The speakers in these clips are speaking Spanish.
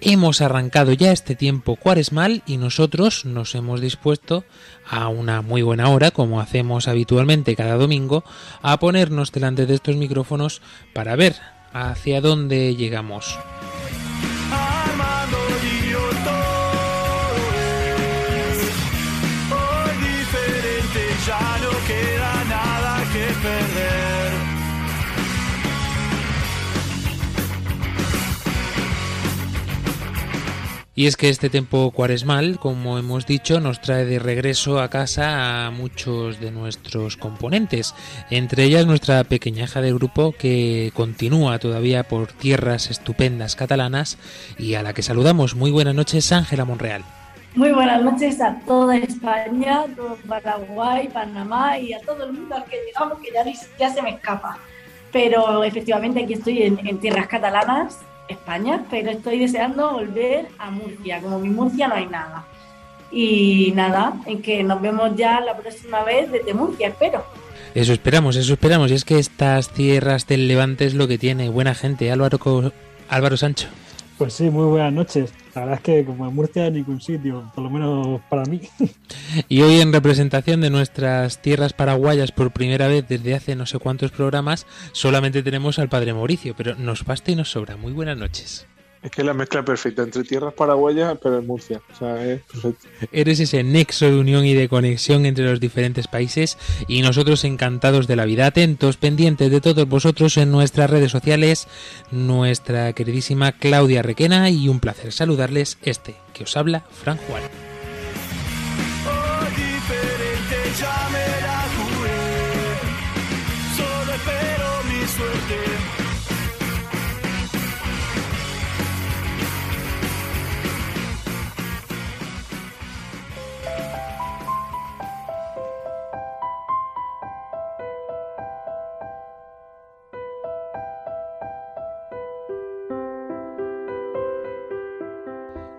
Hemos arrancado ya este tiempo cuaresmal y nosotros nos hemos dispuesto a una muy buena hora, como hacemos habitualmente cada domingo, a ponernos delante de estos micrófonos para ver hacia dónde llegamos. Y es que este tiempo cuaresmal, como hemos dicho, nos trae de regreso a casa a muchos de nuestros componentes, entre ellas nuestra pequeñaja de grupo que continúa todavía por tierras estupendas catalanas y a la que saludamos. Muy buenas noches, Ángela Monreal. Muy buenas noches a toda España, todo Paraguay, Panamá y a todo el mundo al que digamos que ya, se me escapa. Pero efectivamente aquí estoy en tierras catalanas, España, pero estoy deseando volver a Murcia. Como mi Murcia no hay nada. Y nada, en que nos vemos ya la próxima vez desde Murcia, espero. Eso esperamos, eso esperamos. Y es que estas tierras del Levante es lo que tiene buena gente. Álvaro, Álvaro Sancho. Pues sí, muy buenas noches. La verdad es que como en Murcia ningún sitio, por lo menos para mí. Y hoy en representación de nuestras tierras paraguayas por primera vez desde hace no sé cuántos programas, solamente tenemos al padre Mauricio, pero nos basta y nos sobra. Muy buenas noches. Es que es la mezcla perfecta entre tierras paraguayas, pero en Murcia. Eres ese nexo de unión y de conexión entre los diferentes países y nosotros encantados de la vida, atentos, pendientes de todos vosotros en nuestras redes sociales, nuestra queridísima Claudia Requena y un placer saludarles este que os habla, Fran Juan.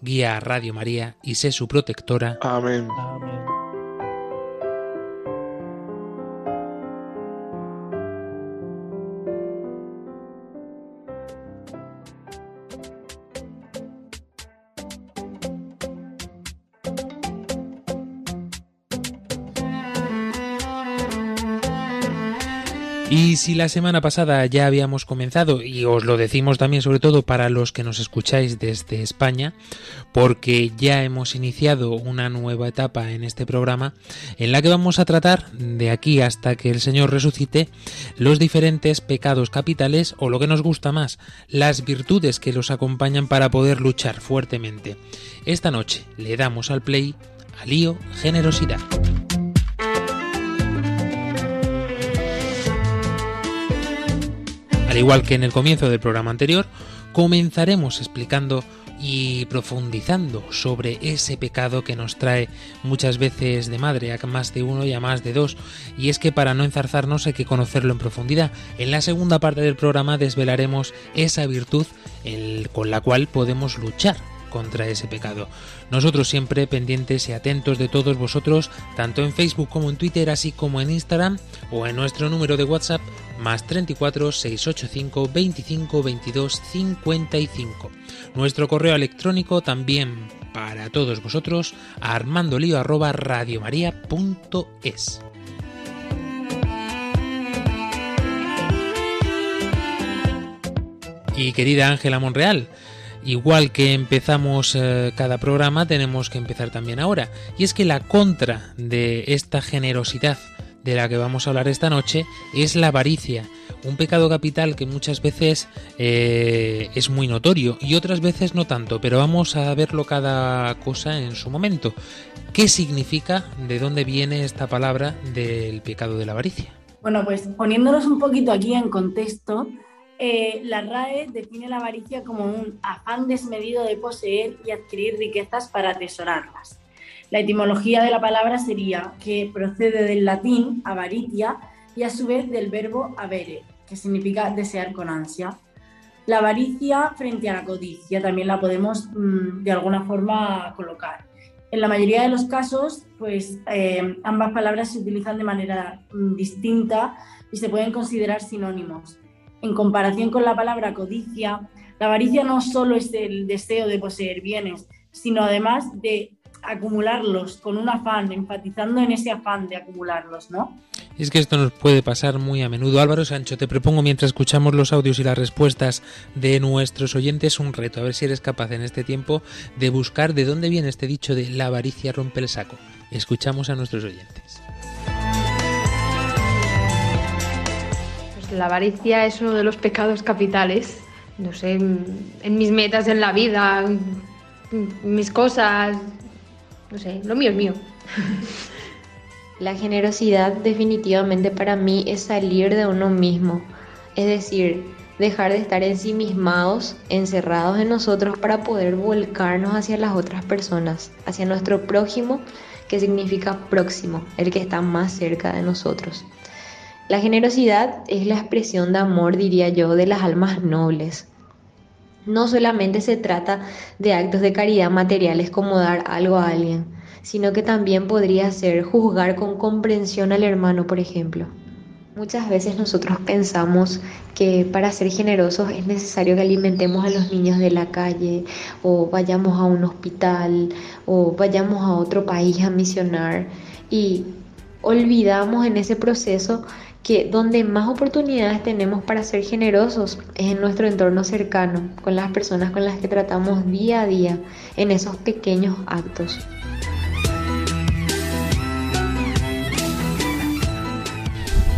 guía a Radio María y sé su protectora. Amén. Amén. Y si la semana pasada ya habíamos comenzado, y os lo decimos también sobre todo para los que nos escucháis desde España, porque ya hemos iniciado una nueva etapa en este programa en la que vamos a tratar, de aquí hasta que el Señor resucite, los diferentes pecados capitales o lo que nos gusta más, las virtudes que los acompañan para poder luchar fuertemente. Esta noche le damos al play a lío generosidad. Al igual que en el comienzo del programa anterior, comenzaremos explicando y profundizando sobre ese pecado que nos trae muchas veces de madre a más de uno y a más de dos. Y es que para no enzarzarnos hay que conocerlo en profundidad. En la segunda parte del programa desvelaremos esa virtud con la cual podemos luchar contra ese pecado. Nosotros siempre pendientes y atentos de todos vosotros, tanto en Facebook como en Twitter, así como en Instagram o en nuestro número de WhatsApp más 34 685 25 22 55. Nuestro correo electrónico también para todos vosotros armandolio arroba radiomaria.es. Y querida Ángela Monreal, igual que empezamos eh, cada programa, tenemos que empezar también ahora. Y es que la contra de esta generosidad de la que vamos a hablar esta noche es la avaricia, un pecado capital que muchas veces eh, es muy notorio y otras veces no tanto, pero vamos a verlo cada cosa en su momento. ¿Qué significa, de dónde viene esta palabra del pecado de la avaricia? Bueno, pues poniéndonos un poquito aquí en contexto, eh, la RAE define la avaricia como un afán desmedido de poseer y adquirir riquezas para atesorarlas. La etimología de la palabra sería que procede del latín avaritia y a su vez del verbo avere, que significa desear con ansia. La avaricia frente a la codicia también la podemos mm, de alguna forma colocar. En la mayoría de los casos, pues eh, ambas palabras se utilizan de manera mm, distinta y se pueden considerar sinónimos. En comparación con la palabra codicia, la avaricia no solo es el deseo de poseer bienes, sino además de acumularlos con un afán, enfatizando en ese afán de acumularlos, ¿no? es que esto nos puede pasar muy a menudo. Álvaro Sancho, te propongo mientras escuchamos los audios y las respuestas de nuestros oyentes un reto, a ver si eres capaz en este tiempo de buscar de dónde viene este dicho de la avaricia rompe el saco. Escuchamos a nuestros oyentes. La avaricia es uno de los pecados capitales. No sé, en mis metas en la vida, mis cosas, no sé, lo mío es mío. La generosidad definitivamente para mí es salir de uno mismo, es decir, dejar de estar ensimismados, encerrados en nosotros para poder volcarnos hacia las otras personas, hacia nuestro prójimo, que significa próximo, el que está más cerca de nosotros. La generosidad es la expresión de amor, diría yo, de las almas nobles. No solamente se trata de actos de caridad materiales como dar algo a alguien, sino que también podría ser juzgar con comprensión al hermano, por ejemplo. Muchas veces nosotros pensamos que para ser generosos es necesario que alimentemos a los niños de la calle o vayamos a un hospital o vayamos a otro país a misionar y olvidamos en ese proceso que donde más oportunidades tenemos para ser generosos es en nuestro entorno cercano, con las personas con las que tratamos día a día, en esos pequeños actos.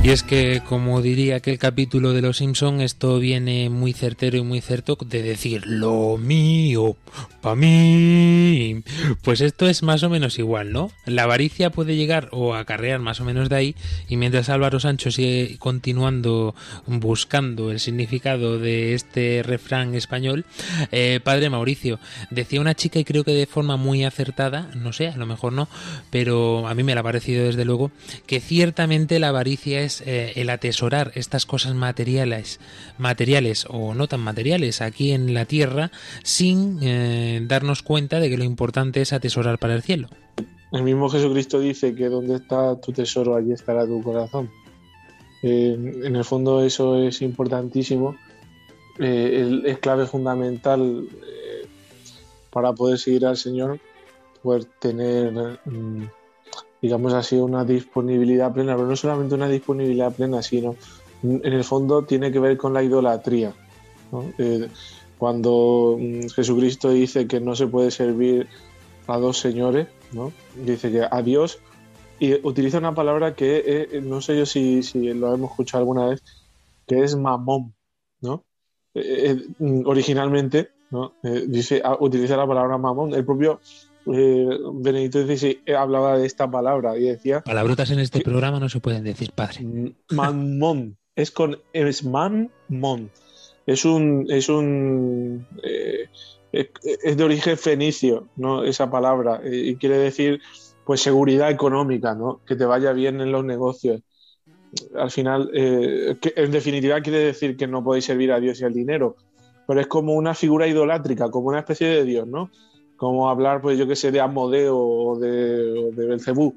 Y es que, como diría aquel capítulo de Los Simpson, esto viene muy certero y muy cierto de decir lo mío, para mí. Pues esto es más o menos igual, ¿no? La avaricia puede llegar o acarrear más o menos de ahí, y mientras Álvaro Sancho sigue continuando buscando el significado de este refrán español, eh, padre Mauricio, decía una chica, y creo que de forma muy acertada, no sé, a lo mejor no, pero a mí me la ha parecido desde luego, que ciertamente la avaricia es eh, el atesorar estas cosas materiales, materiales o no tan materiales aquí en la tierra sin eh, darnos cuenta de que lo importante es atesorar para el cielo. El mismo Jesucristo dice que donde está tu tesoro, allí estará tu corazón. en el fondo eso es importantísimo, eh, es clave fundamental para poder seguir al Señor, poder tener mm, digamos así, una disponibilidad plena, pero no solamente una disponibilidad plena, sino en el fondo tiene que ver con la idolatría. Eh, cuando mm, Jesucristo dice que no se puede servir a dos señores, ¿no? dice que a Dios, y utiliza una palabra que eh, no sé yo si, si, lo hemos escuchado alguna vez, que es mamón, ¿no? Eh, originalmente, ¿no? dice, utiliza la palabra mamón. El propio eh, Benedito XVI eh, hablaba de esta palabra y decía... Palabrotas en este programa no se pueden decir, padre. Manmon. es con... Es manmon. Es un... Es un... Eh, es de origen fenicio, ¿no? Esa palabra. y quiere decir, pues, seguridad económica, ¿no? Que te vaya bien en los negocios. Al final, que en definitiva quiere decir que no podéis servir a Dios y al dinero. Pero es como una figura idolátrica, como una especie de Dios, ¿no? Como hablar, pues yo que sé, de Amodeo o de, de Belcebú.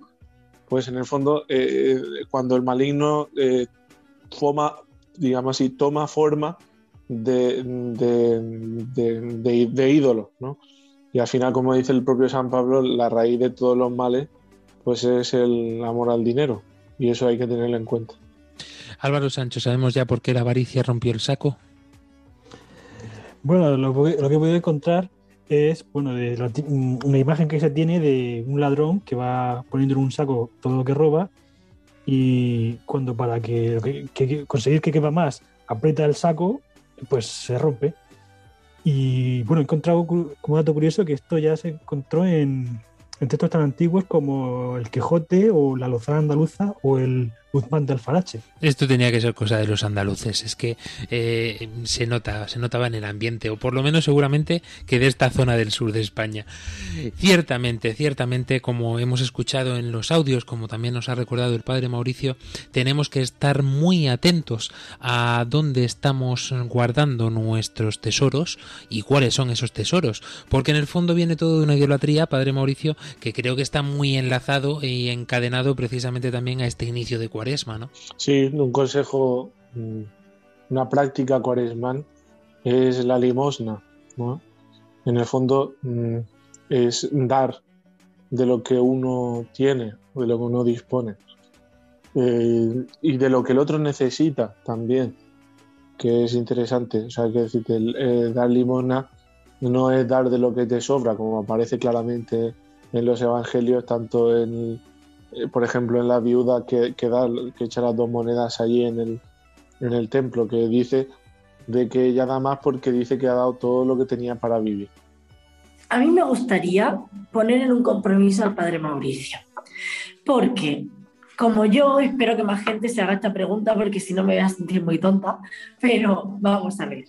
Pues en el fondo, eh, cuando el maligno eh, toma, digamos así, toma forma de, de, ídolo, ¿no? Y al final, como dice el propio San Pablo, la raíz de todos los males, pues es el amor al dinero. Y eso hay que tenerlo en cuenta. Álvaro Sancho, ¿sabemos ya por qué la avaricia rompió el saco? Bueno, lo, que- lo que he podido encontrar es, bueno, de ti- una imagen que se tiene de un ladrón que va poniendo en un saco todo lo que roba y cuando para que, conseguir que quepa más aprieta el saco, pues se rompe. Y bueno, he encontrado como dato curioso que esto ya se encontró en, en textos tan antiguos como el Quijote o la Lozana Andaluza o el Guzmán de Alfarache. Esto tenía que ser cosa de los andaluces, es que eh, se nota, se notaba en el ambiente, o por lo menos seguramente que de esta zona del sur de España. Ciertamente, ciertamente, como hemos escuchado en los audios, como también nos ha recordado el padre Mauricio, tenemos que estar muy atentos a dónde estamos guardando nuestros tesoros y cuáles son esos tesoros, porque en el fondo viene todo de una idolatría, padre Mauricio, que creo que está muy enlazado y encadenado precisamente también a este inicio de cuaresma, ¿no? Sí, un consejo, mm, una práctica cuaresmal es la limosna. En el fondo mm, es dar de lo que uno tiene, de lo que uno dispone. Eh, y de lo que el otro necesita también, que es interesante. O sea, que decirte, eh, dar limosna no es dar de lo que te sobra, como aparece claramente en los evangelios, tanto en, eh, por ejemplo, en la viuda que, da, que echa las dos monedas allí en el, en el templo, que dice de que ella da más porque dice que ha dado todo lo que tenía para vivir. A mí me gustaría poner en un compromiso al padre Mauricio, porque como yo espero que más gente se haga esta pregunta, porque si no me voy a sentir muy tonta, pero vamos a ver.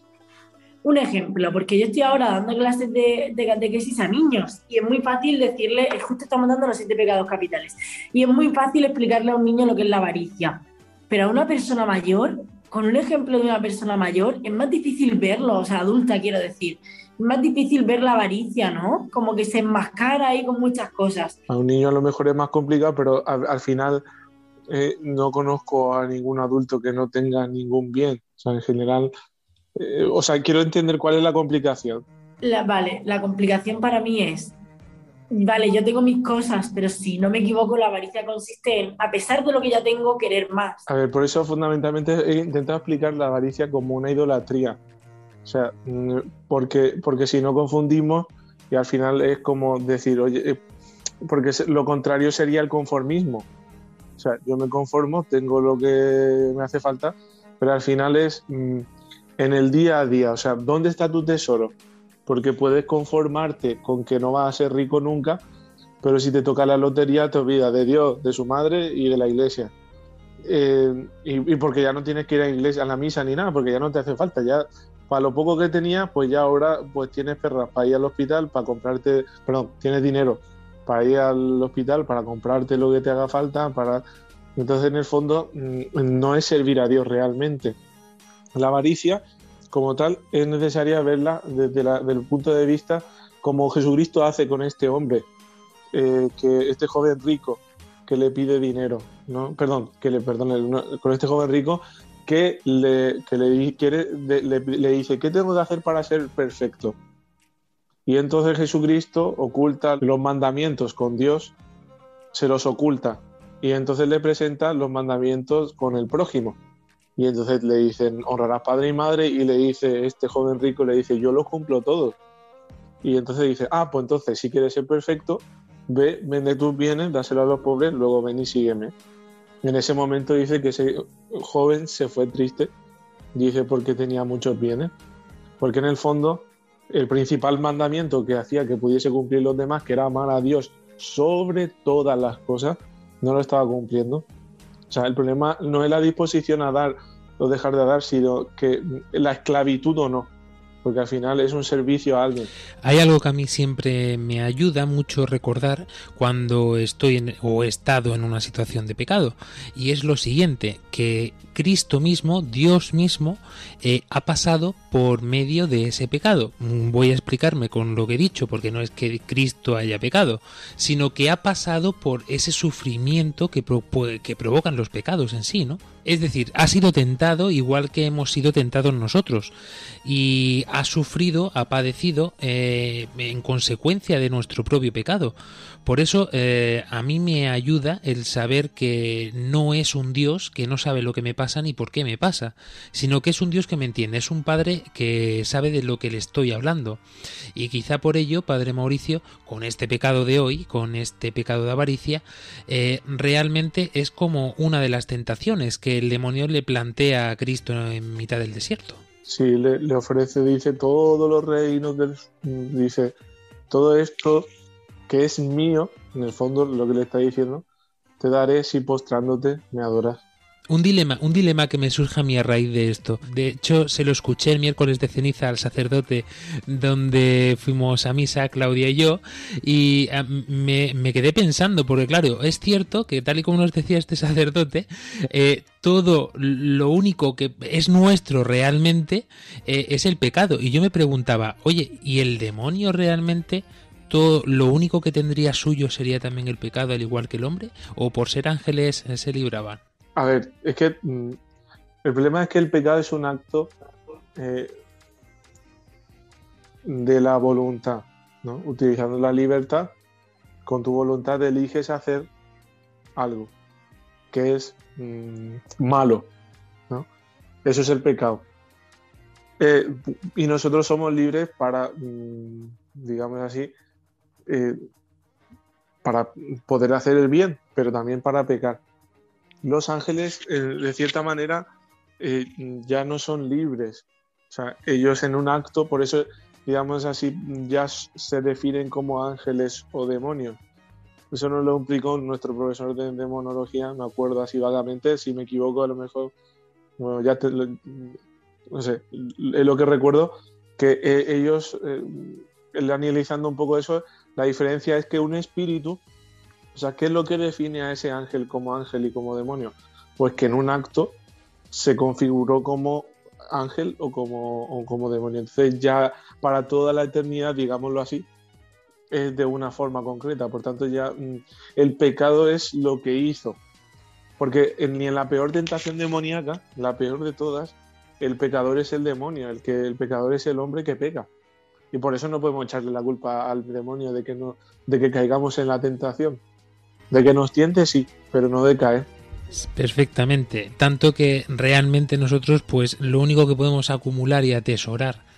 Un ejemplo, porque yo estoy ahora dando clases de, de catequesis a niños y es muy fácil decirle, justo estamos dando los siete pecados capitales, y es muy fácil explicarle a un niño lo que es la avaricia, pero a una persona mayor, con un ejemplo de una persona mayor, es más difícil verlo, o sea, adulta quiero decir, es más difícil ver la avaricia, ¿no? Como que se enmascara ahí con muchas cosas. A un niño a lo mejor es más complicado, pero al, al final eh, no conozco a ningún adulto que no tenga ningún bien. O sea, en general, eh, o sea, quiero entender cuál es la complicación. La, vale, la complicación para mí es, vale, yo tengo mis cosas, pero si no me equivoco, la avaricia consiste en, a pesar de lo que ya tengo, querer más. A ver, por eso fundamentalmente he intentado explicar la avaricia como una idolatría. O sea, mm, porque, porque si no confundimos y al final es como decir, oye, eh, porque lo contrario sería el conformismo. O sea, yo me conformo, tengo lo que me hace falta, pero al final es mm, en el día a día, o sea, ¿dónde está tu tesoro? Porque puedes conformarte con que no vas a ser rico nunca, pero si te toca la lotería te olvidas de Dios, de su madre y de la iglesia. Eh, y, porque ya no tienes que ir a la iglesia, a la misa ni nada, porque ya no te hace falta. Ya para lo poco que tenías, pues ya ahora pues tienes perras para ir al hospital, para comprarte, perdón, tienes dinero para ir al hospital, para comprarte lo que te haga falta, para entonces en el fondo mm, no es servir a Dios realmente. La avaricia, como tal, es necesaria verla desde la- el punto de vista como Jesucristo hace con este hombre, eh, que este joven rico que le pide dinero, ¿no? Perdón, que le perdone, no, con este joven rico que le, que quiere, le dice, ¿qué tengo que hacer para ser perfecto? Y entonces Jesucristo oculta los mandamientos con Dios, se los oculta. Y entonces le presenta los mandamientos con el prójimo. Y entonces le dicen, honrarás padre y madre. Y le dice, este joven rico le dice, yo los cumplo todos. Y entonces dice, ah, pues entonces si quieres ser perfecto, ve, vende tus bienes, dáselo a los pobres, luego ven y sígueme. En ese momento dice que ese joven se fue triste, dice porque tenía muchos bienes, porque en el fondo el principal mandamiento que hacía que pudiese cumplir los demás, que era amar a Dios sobre todas las cosas, no lo estaba cumpliendo. O sea, el problema no es la disposición a dar o dejar de dar, sino que la esclavitud o no, porque al final es un servicio a alguien. Hay algo que a mí siempre me ayuda mucho recordar cuando estoy en, o he estado en una situación de pecado y es lo siguiente que Cristo mismo, Dios mismo, eh, ha pasado por medio de ese pecado. Mm, Voy a explicarme con lo que he dicho porque no es que Cristo haya pecado, sino que ha pasado por ese sufrimiento que, que provocan los pecados en sí, ¿no? Es decir, ha sido tentado igual que hemos sido tentados nosotros y ha sufrido, ha padecido eh, en consecuencia de nuestro propio pecado. Por eso eh, a mí me ayuda el saber que no es un Dios que no sabe lo que me pasa ni por qué me pasa, sino que es un Dios que me entiende, es un Padre que sabe de lo que le estoy hablando. Y quizá por ello, Padre Mauricio, con este pecado de hoy, con este pecado de avaricia, eh, realmente es como una de las tentaciones que el demonio le plantea a Cristo en mitad del desierto. Sí, le, le ofrece, dice, todos los reinos del... Dice, todo esto que es mío, en el fondo lo que le está diciendo, te daré si postrándote me adoras. Un dilema, un dilema que me surge a mí a raíz de esto. De hecho, se lo escuché el miércoles de ceniza al sacerdote donde fuimos a misa, Claudia y yo, y ah, me, me quedé pensando, porque claro, es cierto que tal y como nos decía este sacerdote, eh, todo lo único que es nuestro realmente eh, es el pecado. Y yo me preguntaba, oye, ¿y el demonio realmente lo único que tendría suyo sería también el pecado, al igual que el hombre? ¿O por ser ángeles eh, se libraban? A ver, es que mm, el problema es que el pecado es un acto eh, de la voluntad, ¿no? Utilizando la libertad, con tu voluntad eliges hacer algo que es mm, malo, ¿no? Eso es el pecado. Eh, y nosotros somos libres para, mm, digamos así, eh, para poder hacer el bien, pero también para pecar. Los ángeles, eh, de cierta manera, eh, ya no son libres. O sea, ellos en un acto, por eso, digamos así, ya se definen como ángeles o demonios. Eso nos lo implicó nuestro profesor de demonología, me acuerdo así vagamente, si me equivoco a lo mejor, bueno, ya te, no sé, es lo que recuerdo, que ellos, analizando un poco eso, la diferencia es que un espíritu, o sea, ¿qué es lo que define a ese ángel como ángel y como demonio? Pues que en un acto se configuró como ángel o como, como demonio. Entonces ya para toda la eternidad, digámoslo así, es de una forma concreta. Por tanto, ya mm, el pecado es lo que hizo. Porque ni en la peor tentación demoníaca, la peor de todas, el pecador es el demonio, el que el pecador es el hombre que peca. Y por eso no podemos echarle la culpa al demonio de que, no, de que caigamos en la tentación. De que nos tiente, sí, pero no de caer. Perfectamente. Tanto que realmente nosotros, pues, lo único que podemos acumular y atesorar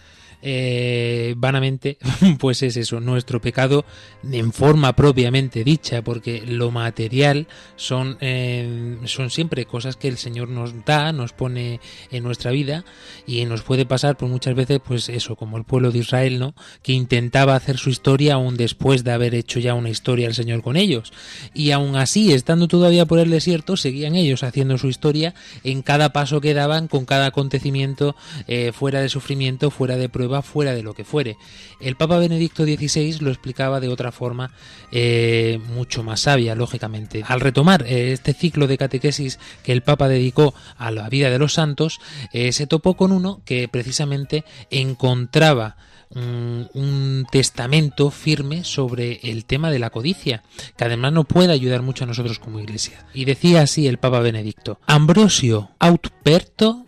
eh, vanamente, pues es eso, nuestro pecado en forma propiamente dicha, porque lo material son, eh, son siempre cosas que el Señor nos da, nos pone en nuestra vida y nos puede pasar por muchas veces, pues eso, como el pueblo de Israel, ¿no? Que intentaba hacer su historia aún después de haber hecho ya una historia el Señor con ellos. Y aún así, estando todavía por el desierto, seguían ellos haciendo su historia en cada paso que daban, con cada acontecimiento, eh, fuera de sufrimiento, fuera de prueba fuera de lo que fuere. El Papa Benedicto XVI lo explicaba de otra forma eh, mucho más sabia, lógicamente. Al retomar eh, este ciclo de catequesis que el Papa dedicó a la vida de los santos, eh, se topó con uno que precisamente encontraba un testamento firme sobre el tema de la codicia, que además nos puede ayudar mucho a nosotros como iglesia. Y decía así el Papa Benedicto, Ambrosio Autperto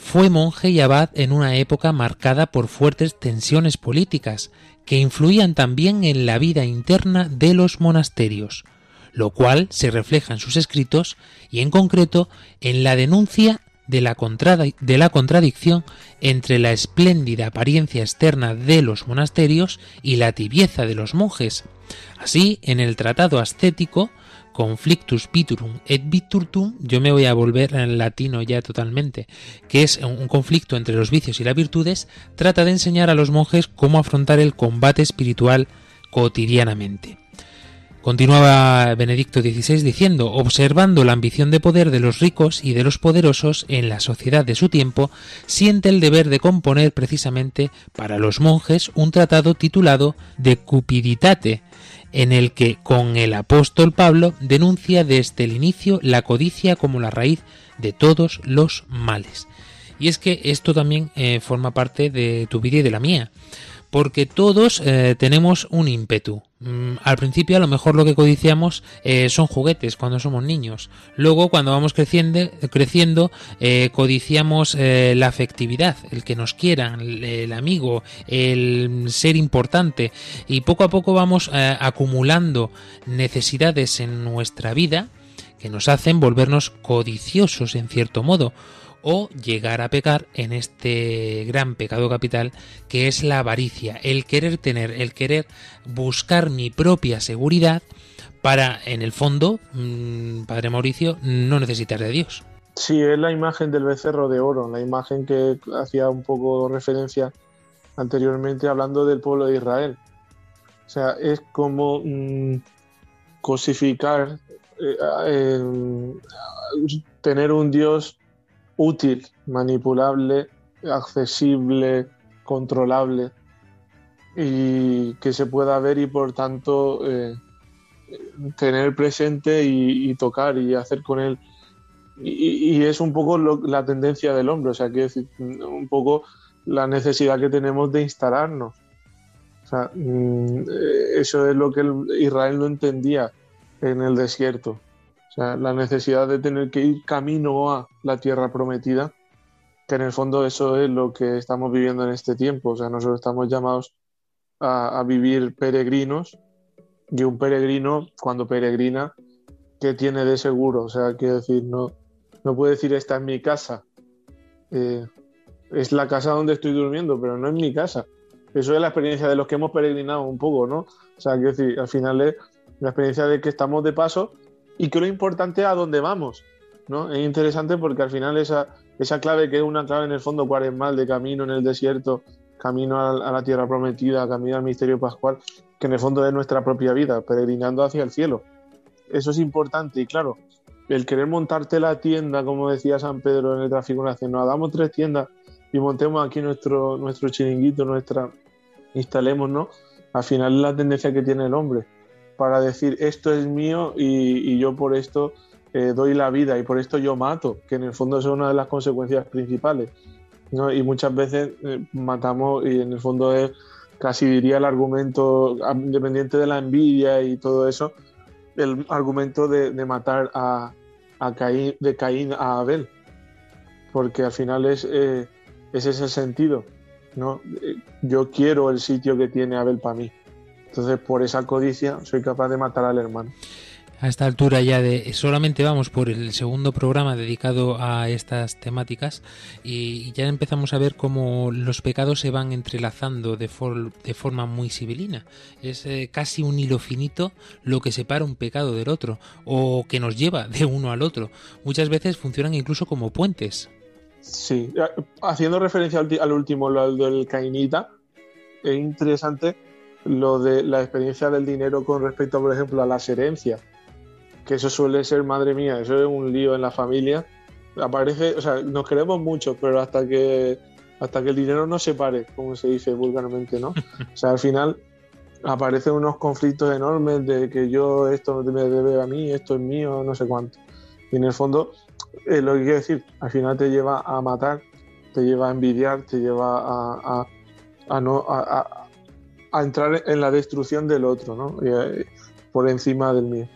fue monje y abad en una época marcada por fuertes tensiones políticas que influían también en la vida interna de los monasterios, lo cual se refleja en sus escritos y en concreto en la denuncia de la, de la contradicción entre la espléndida apariencia externa de los monasterios y la tibieza de los monjes. Así, en el tratado ascético conflictus piturum et virtutum, yo me voy a volver en latino ya totalmente, que es un conflicto entre los vicios y las virtudes, trata de enseñar a los monjes cómo afrontar el combate espiritual cotidianamente. Continuaba Benedicto XVI diciendo, observando la ambición de poder de los ricos y de los poderosos en la sociedad de su tiempo, siente el deber de componer precisamente para los monjes un tratado titulado De Cupiditate, en el que con el apóstol Pablo denuncia desde el inicio la codicia como la raíz de todos los males. Y es que esto también eh, forma parte de tu vida y de la mía, porque todos eh, tenemos un ímpetu. Mm, al principio a lo mejor lo que codiciamos eh, son juguetes cuando somos niños. Luego cuando vamos creciendo, eh, codiciamos la afectividad, el que nos quieran, el, el, amigo, el ser importante. Y poco a poco vamos acumulando necesidades en nuestra vida que nos hacen volvernos codiciosos en cierto modo o llegar a pecar en este gran pecado capital que es la avaricia, el querer tener, el querer buscar mi propia seguridad para, en el fondo, mmm, Padre Mauricio, no necesitar de Dios. Sí, es la imagen del becerro de oro, la imagen que hacía un poco referencia anteriormente hablando del pueblo de Israel. O sea, es como mmm, cosificar, eh, tener un Dios útil, manipulable, accesible, controlable y que se pueda ver y por tanto eh, tener presente y, tocar y hacer con él. Y, es un poco lo, la tendencia del hombre, o sea, que decir, un poco la necesidad que tenemos de instalarnos. O sea, mm, eso es lo que el, Israel no entendía en el desierto. La necesidad de tener que ir camino a la tierra prometida, que en el fondo eso es lo que estamos viviendo en este tiempo. O sea, nosotros estamos llamados a, a vivir peregrinos y un peregrino, cuando peregrina, ¿qué tiene de seguro? O sea, quiero decir, no, no puede decir esta es mi casa. Eh, es la casa donde estoy durmiendo, pero no es mi casa. Eso es la experiencia de los que hemos peregrinado un poco, ¿no? O sea, quiero decir, al final es la experiencia de que estamos de paso y lo importante a dónde vamos. ¿no? Es interesante porque al final esa, esa clave que es una clave en el fondo cuaresmal de camino en el desierto, camino a, la tierra prometida, camino al misterio pascual, que en el fondo es nuestra propia vida, peregrinando hacia el cielo. Eso es importante y claro, el querer montarte la tienda, como decía San Pedro en el tráfico nacional, damos tres tiendas y montemos aquí nuestro, nuestro chiringuito, nuestra, instalemos, ¿no? Al final es la tendencia que tiene el hombre para decir esto es mío y, yo por esto eh, doy la vida y por esto yo mato, que en el fondo es una de las consecuencias principales. Y muchas veces eh, matamos y en el fondo es casi diría el argumento, independiente de la envidia y todo eso, el argumento de, matar a, a, Caín, de Caín a Abel, porque al final es, eh, es ese sentido. ¿no? Yo quiero el sitio que tiene Abel para mí. Entonces, por esa codicia, soy capaz de matar al hermano. A esta altura ya de solamente vamos por el segundo programa dedicado a estas temáticas y ya empezamos a ver cómo los pecados se van entrelazando de, for, de forma muy sibilina. Es eh, casi un hilo finito lo que separa un pecado del otro o que nos lleva de uno al otro. Muchas veces funcionan incluso como puentes. Sí, haciendo referencia al, al último, lo del cainita, es interesante lo de la experiencia del dinero con respecto, por ejemplo, a las herencias, que eso suele ser, madre mía, eso es un lío en la familia. Aparece, o sea, nos queremos mucho, pero hasta que hasta que el dinero no se pare, como se dice vulgarmente, ¿no? O sea, al final aparecen unos conflictos enormes de que yo esto me debe a mí, esto es mío, no sé cuánto. Y en el fondo, eh, lo que quiero decir, al final te lleva a matar, te lleva a envidiar, te lleva a, no, a, a entrar en la destrucción del otro, ¿no? Y, por encima del mío.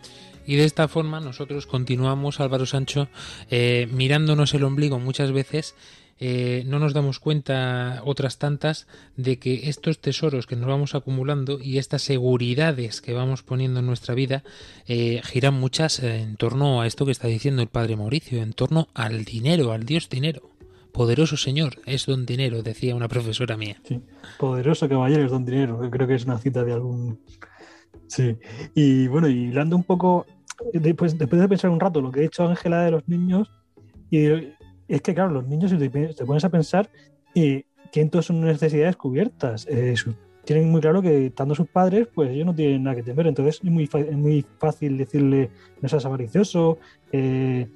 Y de esta forma nosotros continuamos, Álvaro Sancho, eh, mirándonos el ombligo muchas veces. Eh, no nos damos cuenta otras tantas de que estos tesoros que nos vamos acumulando y estas seguridades que vamos poniendo en nuestra vida eh, giran muchas en torno a esto que está diciendo el padre Mauricio, en torno al dinero, al Dios dinero. Poderoso señor es don dinero, decía una profesora mía. Sí, poderoso caballero es don dinero, creo que es una cita de algún... Sí, y bueno, y hablando un poco, después, después de pensar un rato lo que ha dicho Ángela de los niños, y es que claro, los niños, si te, pones a pensar, eh, tienen todas sus necesidades cubiertas. Eh, tienen muy claro que estando sus padres, pues ellos no tienen nada que temer, entonces es muy, es muy fácil decirle, no seas avaricioso, eh,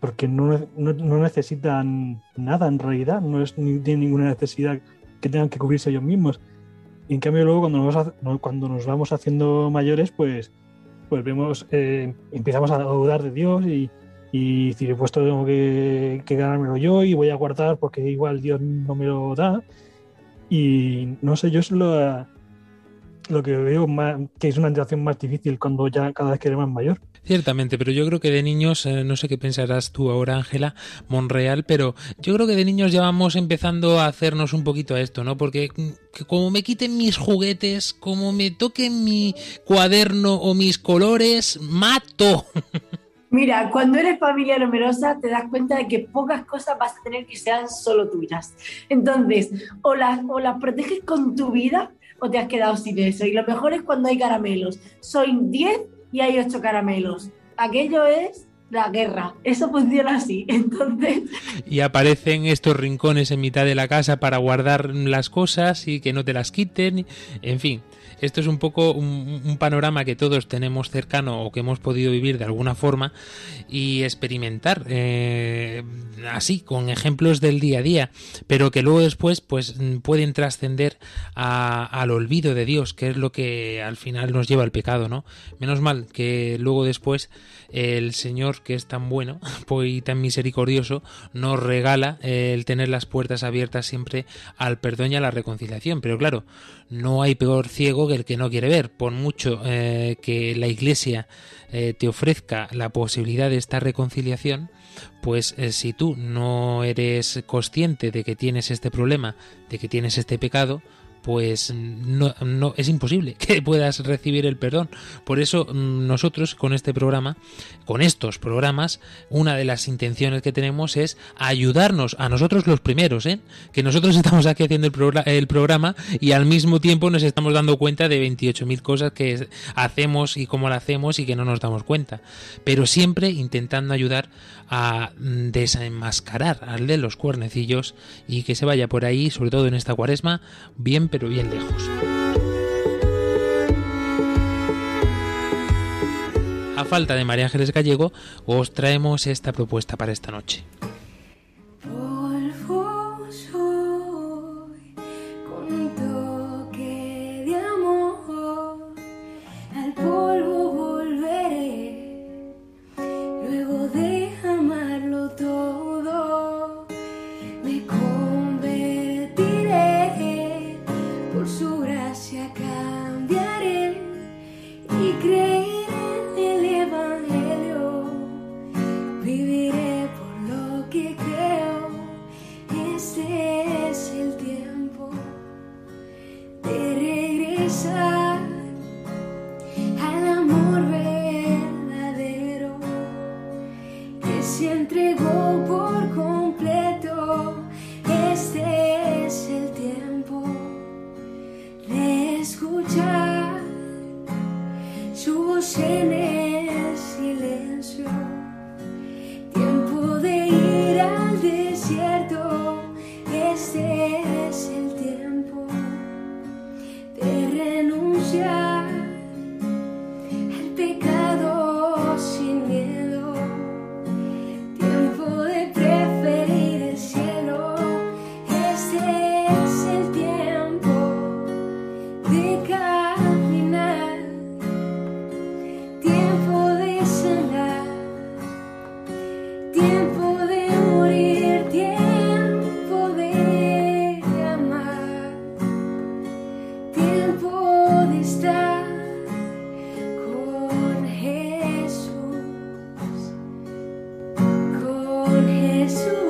porque no, no, no, necesitan nada en realidad, no, es, ni tienen ninguna necesidad que tengan que cubrirse ellos mismos. Y en cambio luego cuando nos, vamos, cuando nos vamos haciendo mayores, pues, pues vemos, eh, empezamos a dudar de Dios y, y decir, pues esto tengo que, que, ganármelo yo y voy a guardar porque igual Dios no me lo da. Y no sé, yo es lo, lo que veo más, que es una interacción más difícil cuando ya cada vez que eres más mayor. Ciertamente, pero yo creo que de niños, eh, no sé qué pensarás tú ahora, Ángela Monreal, pero yo creo que de niños ya vamos empezando a hacernos un poquito a esto, ¿no? Porque mm, como me quiten mis juguetes, como me toquen mi cuaderno o mis colores, mato. Mira, cuando eres familia numerosa te das cuenta de que pocas cosas vas a tener que sean solo tuyas. Entonces, o las, o las proteges con tu vida o te has quedado sin eso. Y lo mejor es cuando hay caramelos. Soy 10 y hay 8 caramelos. Aquello es la guerra. Eso funciona así. Entonces. Y aparecen estos rincones en mitad de la casa para guardar las cosas y que no te las quiten. En fin. Esto es un poco un, panorama que todos tenemos cercano o que hemos podido vivir de alguna forma y experimentar eh, así, con ejemplos del día a día, pero que luego después pues pueden trascender al olvido de Dios, que es lo que al final nos lleva al pecado, ¿no? Menos mal que luego después el Señor, que es tan bueno pues, y tan misericordioso, nos regala el tener las puertas abiertas siempre al perdón y a la reconciliación. Pero claro, no hay peor ciego que el que no quiere ver. Por mucho eh, que la Iglesia eh, te ofrezca la posibilidad de esta reconciliación, pues eh, si tú no eres consciente de que tienes este problema, de que tienes este pecado, pues no, no, es imposible que puedas recibir el perdón. Por eso mm, nosotros con este programa, con estos programas, una de las intenciones que tenemos es ayudarnos a nosotros los primeros, ¿eh? que nosotros estamos aquí haciendo el, el programa y al mismo tiempo nos estamos dando cuenta de 28.000 cosas que hacemos y cómo lo hacemos y que no nos damos cuenta. Pero siempre intentando ayudar a mm, desenmascarar al de los cuernecillos y que se vaya por ahí, sobre todo en esta cuaresma, bien pero bien lejos. A falta de María Ángeles Gallego, os traemos esta propuesta para esta noche. to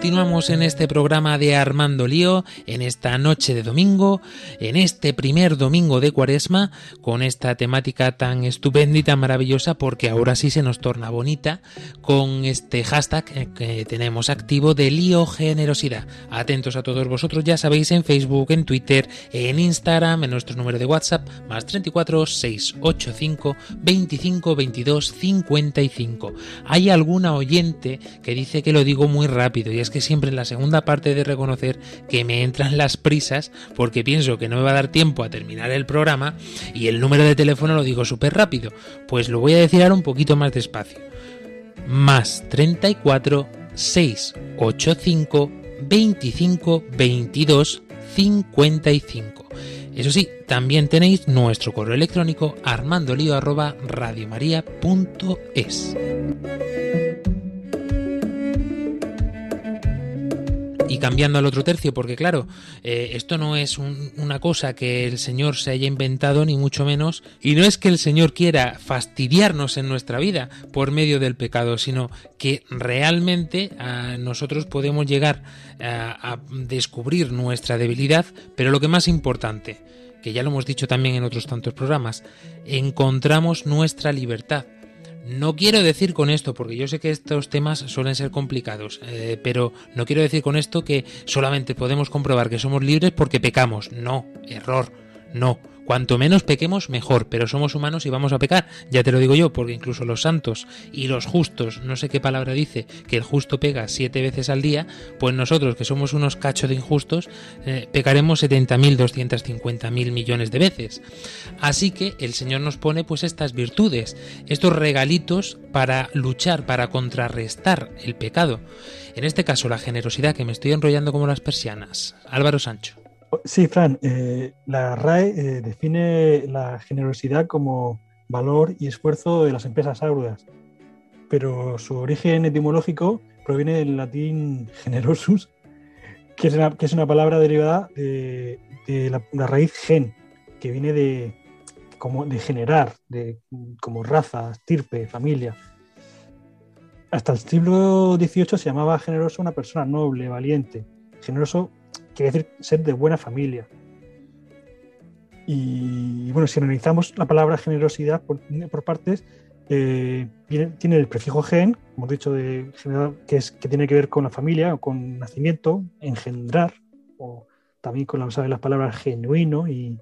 Continuamos en este programa de Armando Lío, en esta noche de domingo, en este primer domingo de cuaresma, con esta temática tan estupenda y tan maravillosa, porque ahora sí se nos torna bonita, con este hashtag que tenemos activo de Lío Generosidad. Atentos a todos vosotros, ya sabéis, en Facebook, en Twitter, en Instagram, en nuestro número de WhatsApp, más 34 685 25 22 55. Hay alguna oyente que dice que lo digo muy rápido y es que siempre en la segunda parte de reconocer que me entran las prisas porque pienso que no me va a dar tiempo a terminar el programa y el número de teléfono lo digo súper rápido. Pues lo voy a decir ahora un poquito más despacio. Más 34 685 25 22 55. Eso sí, también tenéis nuestro correo electrónico armandolio@radiomaria.es. cambiando al otro tercio, porque claro, eh, esto no es una cosa que el Señor se haya inventado, ni mucho menos, y no es que el Señor quiera fastidiarnos en nuestra vida por medio del pecado, sino que realmente a nosotros podemos llegar a, a descubrir nuestra debilidad, pero lo que más importante, que ya lo hemos dicho también en otros tantos programas, encontramos nuestra libertad no quiero decir con esto, porque yo sé que estos temas suelen ser complicados, eh, pero no quiero decir con esto que solamente podemos comprobar que somos libres porque pecamos. No, error, no. Cuanto menos pequemos, mejor, pero somos humanos y vamos a pecar, ya te lo digo yo, porque incluso los santos y los justos, no sé qué palabra dice, que el justo pega siete veces al día, pues nosotros, que somos unos cachos de injustos, eh, pecaremos 70.000, 250.000 millones de veces. Así que el Señor nos pone pues estas virtudes, estos regalitos para luchar, para contrarrestar el pecado. En este caso, la generosidad, que me estoy enrollando como las persianas. Álvaro Sancho. Sí, Fran, eh, la RAE eh, define la generosidad como valor y esfuerzo de las empresas áureas, pero su origen etimológico proviene del latín generosus, que es una, palabra derivada de, la, raíz gen, que viene de, como de generar, de, como raza, estirpe, familia. Hasta el siglo XVIII se llamaba generoso una persona noble, valiente. Generoso quiere decir ser de buena familia. Y bueno, si analizamos la palabra generosidad por, por partes, eh, tiene el prefijo gen, como he dicho, de, que, es, que tiene que ver con la familia o con nacimiento, engendrar, o también con la, ¿sabes? las palabras genuino y,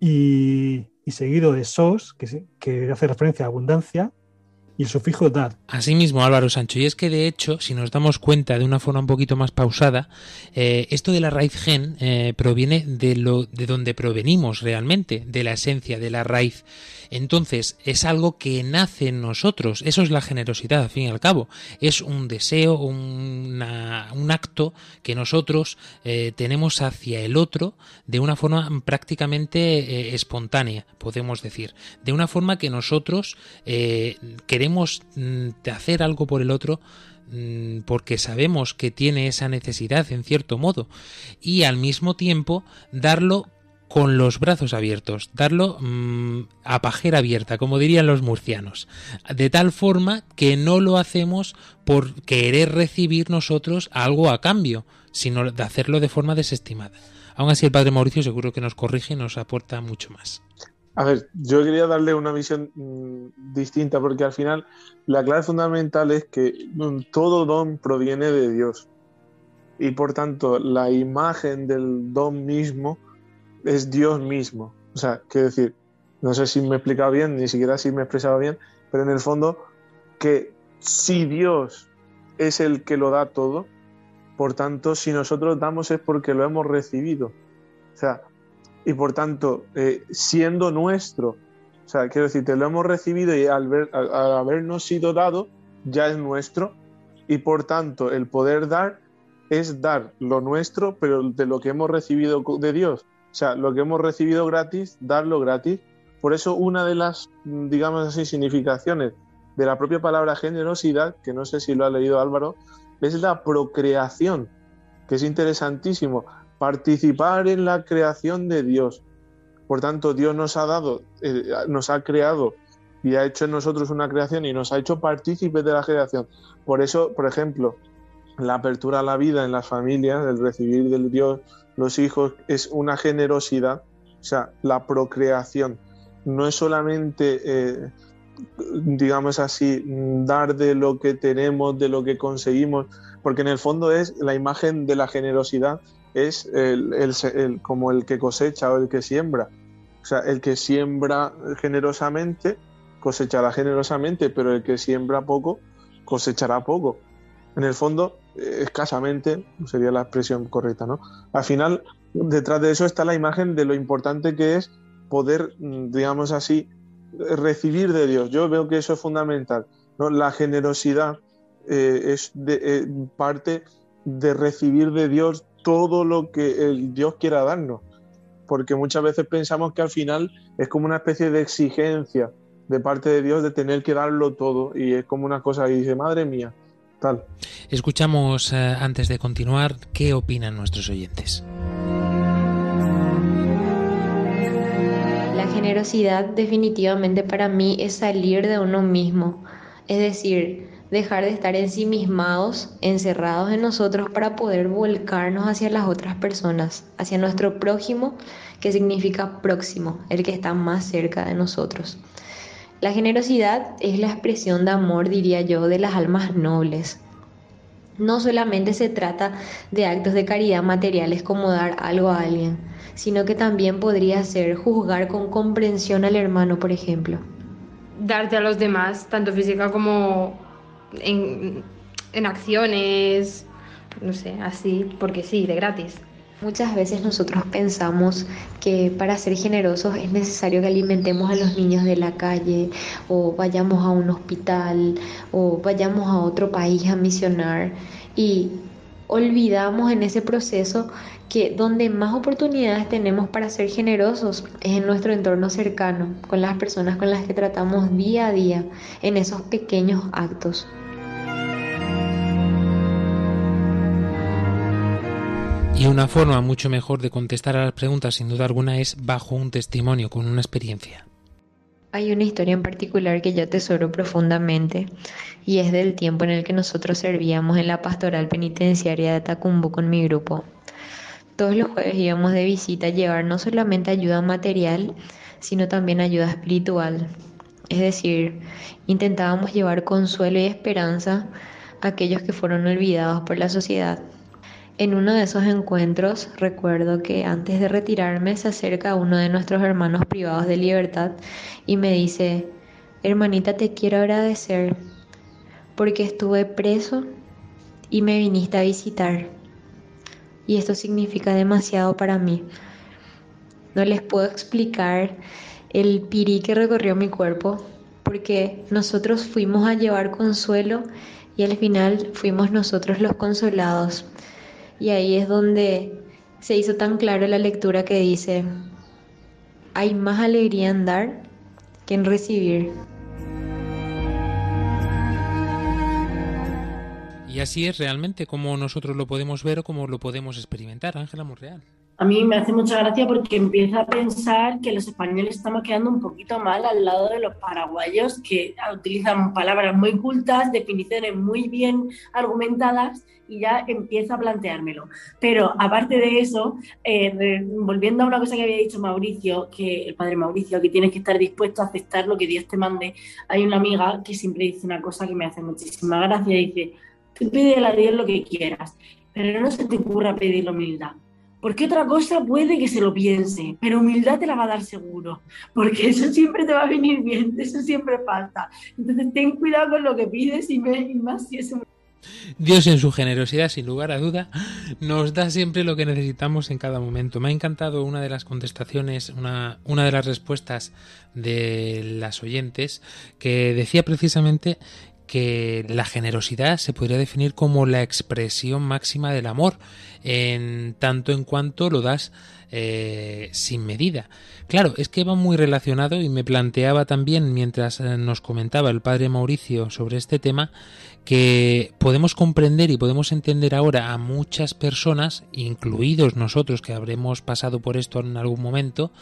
y, y seguido de sos, que, que hace referencia a abundancia, y el sufijo dad. Asimismo, Álvaro Sancho, y es que de hecho, si nos damos cuenta de una forma un poquito más pausada, eh, esto de la raíz gen eh, proviene de lo de donde provenimos realmente, de la esencia, de la raíz. Entonces, es algo que nace en nosotros, eso es la generosidad, al fin y al cabo. Es un deseo, una, un acto que nosotros eh, tenemos hacia el otro de una forma prácticamente espontánea, podemos decir. De una forma que nosotros eh, queremos mm, hacer algo por el otro mm, porque sabemos que tiene esa necesidad en cierto modo y al mismo tiempo darlo con los brazos abiertos, darlo mmm, a pajera abierta, como dirían los murcianos, de tal forma que no lo hacemos por querer recibir nosotros algo a cambio, sino de hacerlo de forma desestimada. Aún así, el padre Mauricio seguro que nos corrige y nos aporta mucho más. A ver, yo quería darle una visión mmm, distinta, porque al final la clave fundamental es que todo don proviene de Dios. Y por tanto, la imagen del don mismo es Dios mismo. O sea, quiero decir, no sé si me he explicado bien, ni siquiera si me he expresado bien, pero en el fondo, que si Dios es el que lo da todo, por tanto, si nosotros damos es porque lo hemos recibido. O sea, y por tanto, eh, siendo nuestro, o sea, quiero decir, te lo hemos recibido y al, ver, al, al habernos sido dado, ya es nuestro, y por tanto, el poder dar es dar lo nuestro, pero de lo que hemos recibido de Dios. O sea, lo que hemos recibido gratis, darlo gratis. Por eso una de las, digamos así, significaciones de la propia palabra generosidad, que no sé si lo ha leído Álvaro, es la procreación, que es interesantísimo. Participar en la creación de Dios. Por tanto, Dios nos ha dado, eh, nos ha creado y ha hecho en nosotros una creación y nos ha hecho partícipes de la creación. Por eso, por ejemplo, la apertura a la vida en las familias, el recibir del Dios los hijos, es una generosidad, o sea, la procreación. No es solamente, eh, digamos así, dar de lo que tenemos, de lo que conseguimos, porque en el fondo es la imagen de la generosidad, es el, como el que cosecha o el que siembra. O sea, el que siembra generosamente cosechará generosamente, pero el que siembra poco cosechará poco. En el fondo, eh, escasamente sería la expresión correcta, ¿no? Al final, detrás de eso está la imagen de lo importante que es poder, mm, digamos así, recibir de Dios. Yo veo que eso es fundamental. ¿no? La generosidad eh, es eh, parte de recibir de Dios todo lo que el Dios quiera darnos. Porque muchas veces pensamos que al final es como una especie de exigencia de parte de Dios de tener que darlo todo y es como una cosa y dice, madre mía, tal. Escuchamos eh, antes de continuar qué opinan nuestros oyentes. La generosidad definitivamente para mí es salir de uno mismo, es decir, dejar de estar ensimismados, encerrados en nosotros para poder volcarnos hacia las otras personas, hacia nuestro prójimo, que significa próximo, el que está más cerca de nosotros. La generosidad es la expresión de amor, diría yo, de las almas nobles. No solamente se trata de actos de caridad materiales como dar algo a alguien, sino que también podría ser juzgar con comprensión al hermano, por ejemplo. Darte a los demás, tanto física como en, en acciones, no sé, así, porque sí, de gratis. Muchas veces nosotros pensamos que para ser generosos es necesario que alimentemos a los niños de la calle o vayamos a un hospital o vayamos a otro país a misionar y olvidamos en ese proceso que donde más oportunidades tenemos para ser generosos es en nuestro entorno cercano, con las personas con las que tratamos día a día, en esos pequeños actos. Y una forma mucho mejor de contestar a las preguntas, sin duda alguna, es bajo un testimonio, con una experiencia. Hay una historia en particular que yo atesoro profundamente y es del tiempo en el que nosotros servíamos en la pastoral penitenciaria de Tacumbo con mi grupo. Todos los jueves íbamos de visita a llevar no solamente ayuda material, sino también ayuda espiritual. Es decir, intentábamos llevar consuelo y esperanza a aquellos que fueron olvidados por la sociedad. En uno de esos encuentros recuerdo que antes de retirarme se acerca uno de nuestros hermanos privados de libertad y me dice, hermanita, te quiero agradecer porque estuve preso y me viniste a visitar. Y esto significa demasiado para mí. No les puedo explicar el pirí que recorrió mi cuerpo porque nosotros fuimos a llevar consuelo y al final fuimos nosotros los consolados. Y ahí es donde se hizo tan claro la lectura que dice, hay más alegría en dar que en recibir. Y así es realmente como nosotros lo podemos ver o como lo podemos experimentar, Ángela Monreal a mí me hace mucha gracia porque empiezo a pensar que los españoles estamos quedando un poquito mal al lado de los paraguayos que utilizan palabras muy cultas, definiciones muy bien argumentadas y ya empiezo a planteármelo. Pero aparte de eso, eh, volviendo a una cosa que había dicho Mauricio, que el padre Mauricio, que tienes que estar dispuesto a aceptar lo que Dios te mande, hay una amiga que siempre dice una cosa que me hace muchísima gracia, dice, tú pídele a Dios lo que quieras, pero no se te ocurra pedir humildad porque otra cosa puede que se lo piense, pero humildad te la va a dar seguro, porque eso siempre te va a venir bien, eso siempre falta. Entonces ten cuidado con lo que pides y, más si es Dios en su generosidad, sin lugar a duda, nos da siempre lo que necesitamos en cada momento. Me ha encantado una de las contestaciones, una, una de las respuestas de las oyentes, que decía precisamente que la generosidad se podría definir como la expresión máxima del amor, en tanto en cuanto lo das eh, sin medida. Claro, es que va muy relacionado y me planteaba también mientras eh, nos comentaba el padre Mauricio sobre este tema que podemos comprender y podemos entender ahora a muchas personas, incluidos nosotros que habremos pasado por esto en algún momento,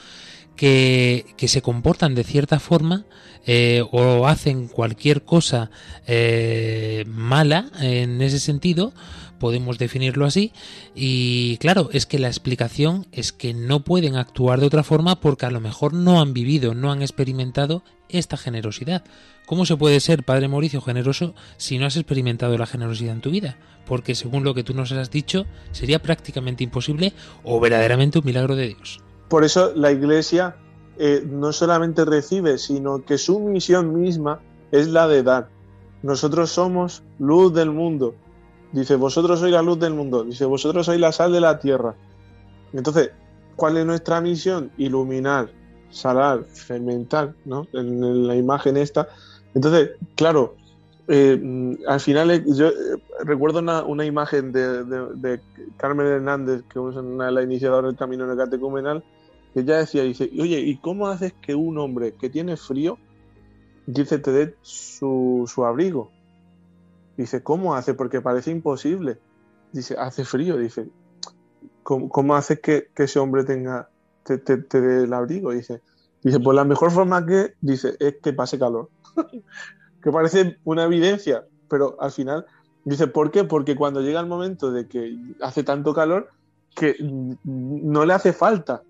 que, se comportan de cierta forma eh, o hacen cualquier cosa eh, mala en ese sentido podemos definirlo así. Y claro, es que la explicación es que no pueden actuar de otra forma porque a lo mejor no han vivido, no han experimentado esta generosidad. ¿Cómo se puede ser, Padre Mauricio, generoso si no has experimentado la generosidad en tu vida? Porque según lo que tú nos has dicho, sería prácticamente imposible o verdaderamente un milagro de Dios. Por eso la Iglesia eh, no solamente recibe, sino que su misión misma es la de dar. Nosotros somos luz del mundo. Dice, vosotros sois la luz del mundo. Dice, vosotros sois la sal de la tierra. Entonces, ¿cuál es nuestra misión? Iluminar, salar, fermentar, ¿no? En, la imagen esta. Entonces, claro, eh, al final eh, yo recuerdo una, imagen de, Carmen Hernández, que es una de las iniciadoras del camino catecumenal, que ella decía, dice, oye, ¿y cómo haces que un hombre que tiene frío dice te dé su, abrigo. Dice, ¿cómo hace? Porque parece imposible. Dice, hace frío. Dice, ¿cómo, hace que, ese hombre tenga, te, dé el abrigo? Dice, dice, pues la mejor forma que, dice, es que pase calor. que parece una evidencia, pero al final, dice, ¿por qué? Porque cuando llega el momento de que hace tanto calor, que no le hace falta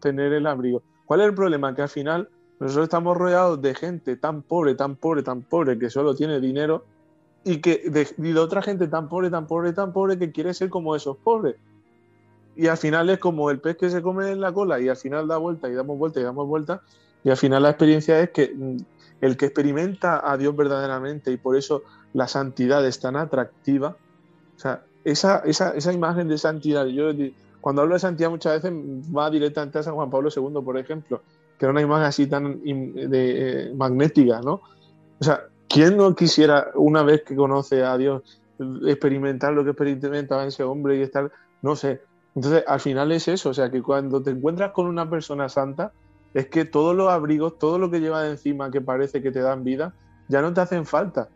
tener el abrigo. ¿Cuál es el problema? Que al final nosotros estamos rodeados de gente tan pobre, tan pobre, tan pobre, que solo tiene dinero, y, que, de, otra gente tan pobre, tan pobre, tan pobre, que quiere ser como esos pobres. Y al final es como el pez que se come en la cola y al final da vuelta y damos vuelta y damos vuelta. Y al final la experiencia es que mm, el que experimenta a Dios verdaderamente y por eso la santidad es tan atractiva, o sea, esa, esa, esa imagen de santidad, yo cuando hablo de santidad muchas veces va directamente a San Juan Pablo II, por ejemplo, que era una imagen así tan de, eh, magnética, ¿no? O sea, ¿quién no quisiera, una vez que conoce a Dios, experimentar lo que experimentaba ese hombre y estar, no sé? Entonces, al final es eso, o sea, que cuando te encuentras con una persona santa, es que todos los abrigos, todo lo que lleva de encima que parece que te dan vida, ya no te hacen falta.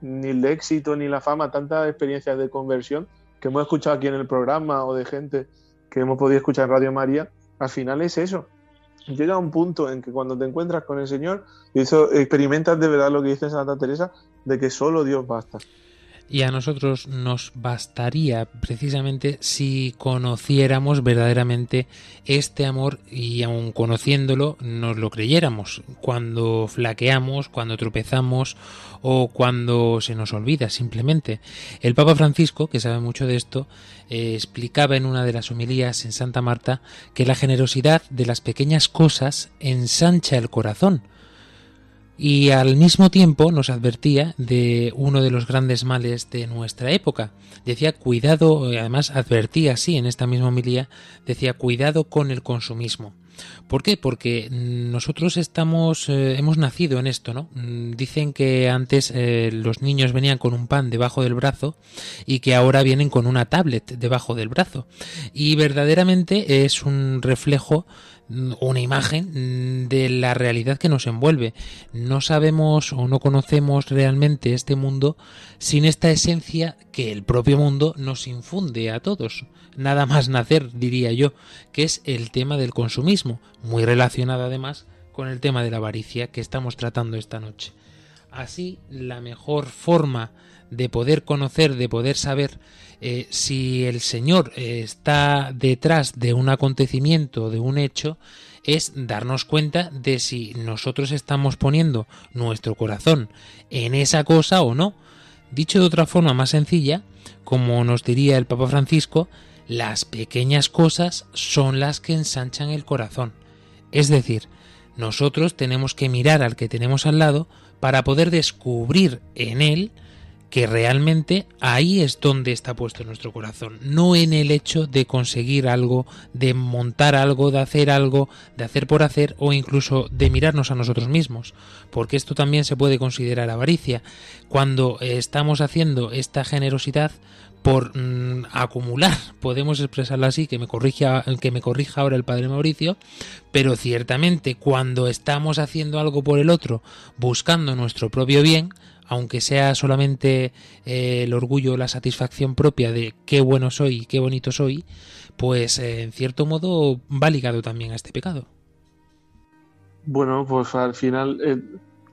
Ni el éxito, ni la fama, tantas experiencias de conversión que hemos escuchado aquí en el programa o de gente que hemos podido escuchar en Radio María, al final es eso llega un punto en que cuando te encuentras con el Señor, eso, experimentas de verdad lo que dice Santa Teresa, de que solo Dios basta. Y a nosotros nos bastaría precisamente si conociéramos verdaderamente este amor y aun conociéndolo nos lo creyéramos cuando flaqueamos, cuando tropezamos o cuando se nos olvida simplemente. El Papa Francisco, que sabe mucho de esto, eh, explicaba en una de las homilías en Santa Marta que la generosidad de las pequeñas cosas ensancha el corazón y al mismo tiempo nos advertía de uno de los grandes males de nuestra época. Decía cuidado, además advertía así en esta misma homilía, decía cuidado con el consumismo. ¿Por qué? Porque nosotros estamos, eh, hemos nacido en esto, ¿no? Mm, dicen que antes eh, los niños venían con un pan debajo del brazo y que ahora vienen con una tablet debajo del brazo. Y verdaderamente es un reflejo una imagen de la realidad que nos envuelve. No sabemos o no conocemos realmente este mundo sin esta esencia que el propio mundo nos infunde a todos. Nada más nacer, diría yo, que es el tema del consumismo, muy relacionado además con el tema de la avaricia que estamos tratando esta noche. Así, la mejor forma de poder conocer, de poder saber eh, si el Señor eh, está detrás de un acontecimiento, de un hecho, es darnos cuenta de si nosotros estamos poniendo nuestro corazón en esa cosa o no. Dicho de otra forma más sencilla, como nos diría el Papa Francisco, las pequeñas cosas son las que ensanchan el corazón. Es decir, nosotros tenemos que mirar al que tenemos al lado para poder descubrir en él que realmente ahí es donde está puesto nuestro corazón, no en el hecho de conseguir algo, de montar algo, de hacer algo, de hacer por hacer o incluso de mirarnos a nosotros mismos, porque esto también se puede considerar avaricia. Cuando estamos haciendo esta generosidad por mm, acumular, podemos expresarlo así, que me corrija que me corrija ahora el padre Mauricio, pero ciertamente cuando estamos haciendo algo por el otro, buscando nuestro propio bien, aunque sea solamente eh, el orgullo, la satisfacción propia de qué bueno soy, qué bonito soy, pues eh, en cierto modo va ligado también a este pecado. Bueno, pues al final eh,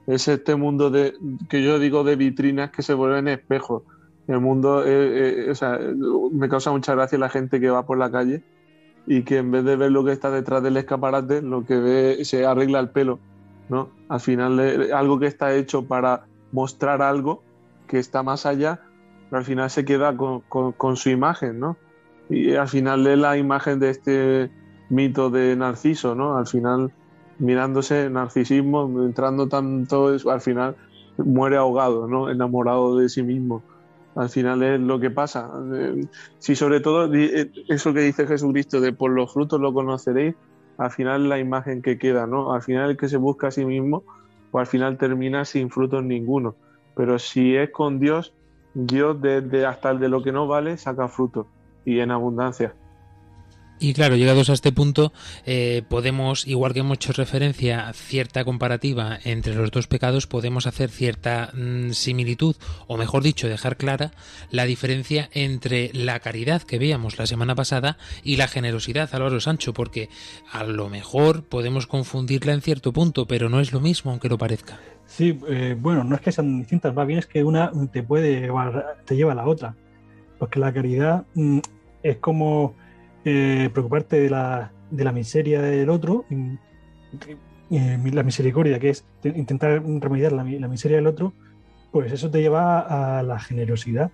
es este mundo de que yo digo de vitrinas que se vuelven espejos. El mundo, o sea, me causa mucha gracia la gente que va por la calle y que en vez de ver lo que está detrás del escaparate, lo que ve se arregla el pelo, ¿no? Al final, algo que está hecho para mostrar algo que está más allá, pero al final se queda con, su imagen, ¿no? Y al final es la imagen de este mito de Narciso, ¿no? Al final, mirándose, narcisismo, entrando tanto, al final muere ahogado, ¿no? Enamorado de sí mismo. Al final es lo que pasa. Eh, Si sobre todo eh, eso que dice Jesucristo de por los frutos lo conoceréis, al final la imagen que queda, ¿no? Al final el que se busca a sí mismo, pues al final termina sin frutos ninguno. Pero si es con Dios, Dios desde hasta el de lo que no vale saca frutos y en abundancia. Y claro, llegados a este punto, eh, podemos, igual que hemos hecho referencia a cierta comparativa entre los dos pecados, podemos hacer cierta mm, similitud, o mejor dicho, dejar clara la diferencia entre la caridad que veíamos la semana pasada y la generosidad, Álvaro Sancho, porque a lo mejor podemos confundirla en cierto punto, pero no es lo mismo, aunque lo parezca. Sí, eh, bueno, no es que sean distintas, más bien es que una te puede te lleva a la otra. Porque la caridad mm, es como eh, preocuparte de la, de la miseria del otro, y la misericordia, que es te- intentar remediar la, mi- la miseria del otro, pues eso te lleva a la generosidad,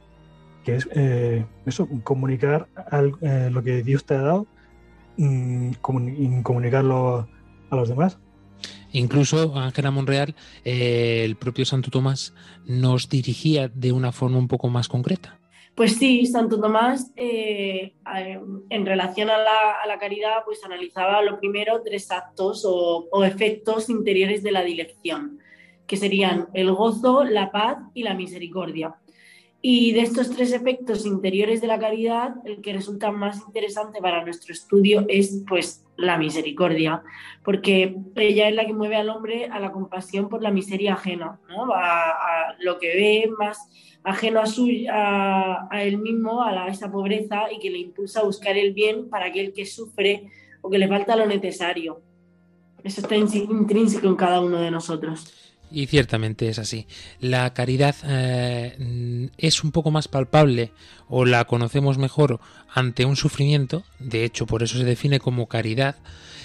que es eh, eso, comunicar al- eh, lo que Dios te ha dado, mm, y comunicarlo a los demás. Incluso Ángela Monreal, eh, el propio Santo Tomás, nos dirigía de una forma un poco más concreta. Pues sí, Santo Tomás, eh, en relación a la, caridad, pues analizaba lo primero tres actos o, o efectos interiores de la dilección, que serían el gozo, la paz y la misericordia. Y de estos tres efectos interiores de la caridad, el que resulta más interesante para nuestro estudio es pues la misericordia, porque ella es la que mueve al hombre a la compasión por la miseria ajena, ¿no? a, a lo que ve más ajeno a, su, a, él mismo, a, la- a esa pobreza y que le impulsa a buscar el bien para aquel que sufre o que le falta lo necesario. Eso está intrínseco en cada uno de nosotros. Y ciertamente es así. La caridad eh, es un poco más palpable o la conocemos mejor ante un sufrimiento, de hecho por eso se define como caridad,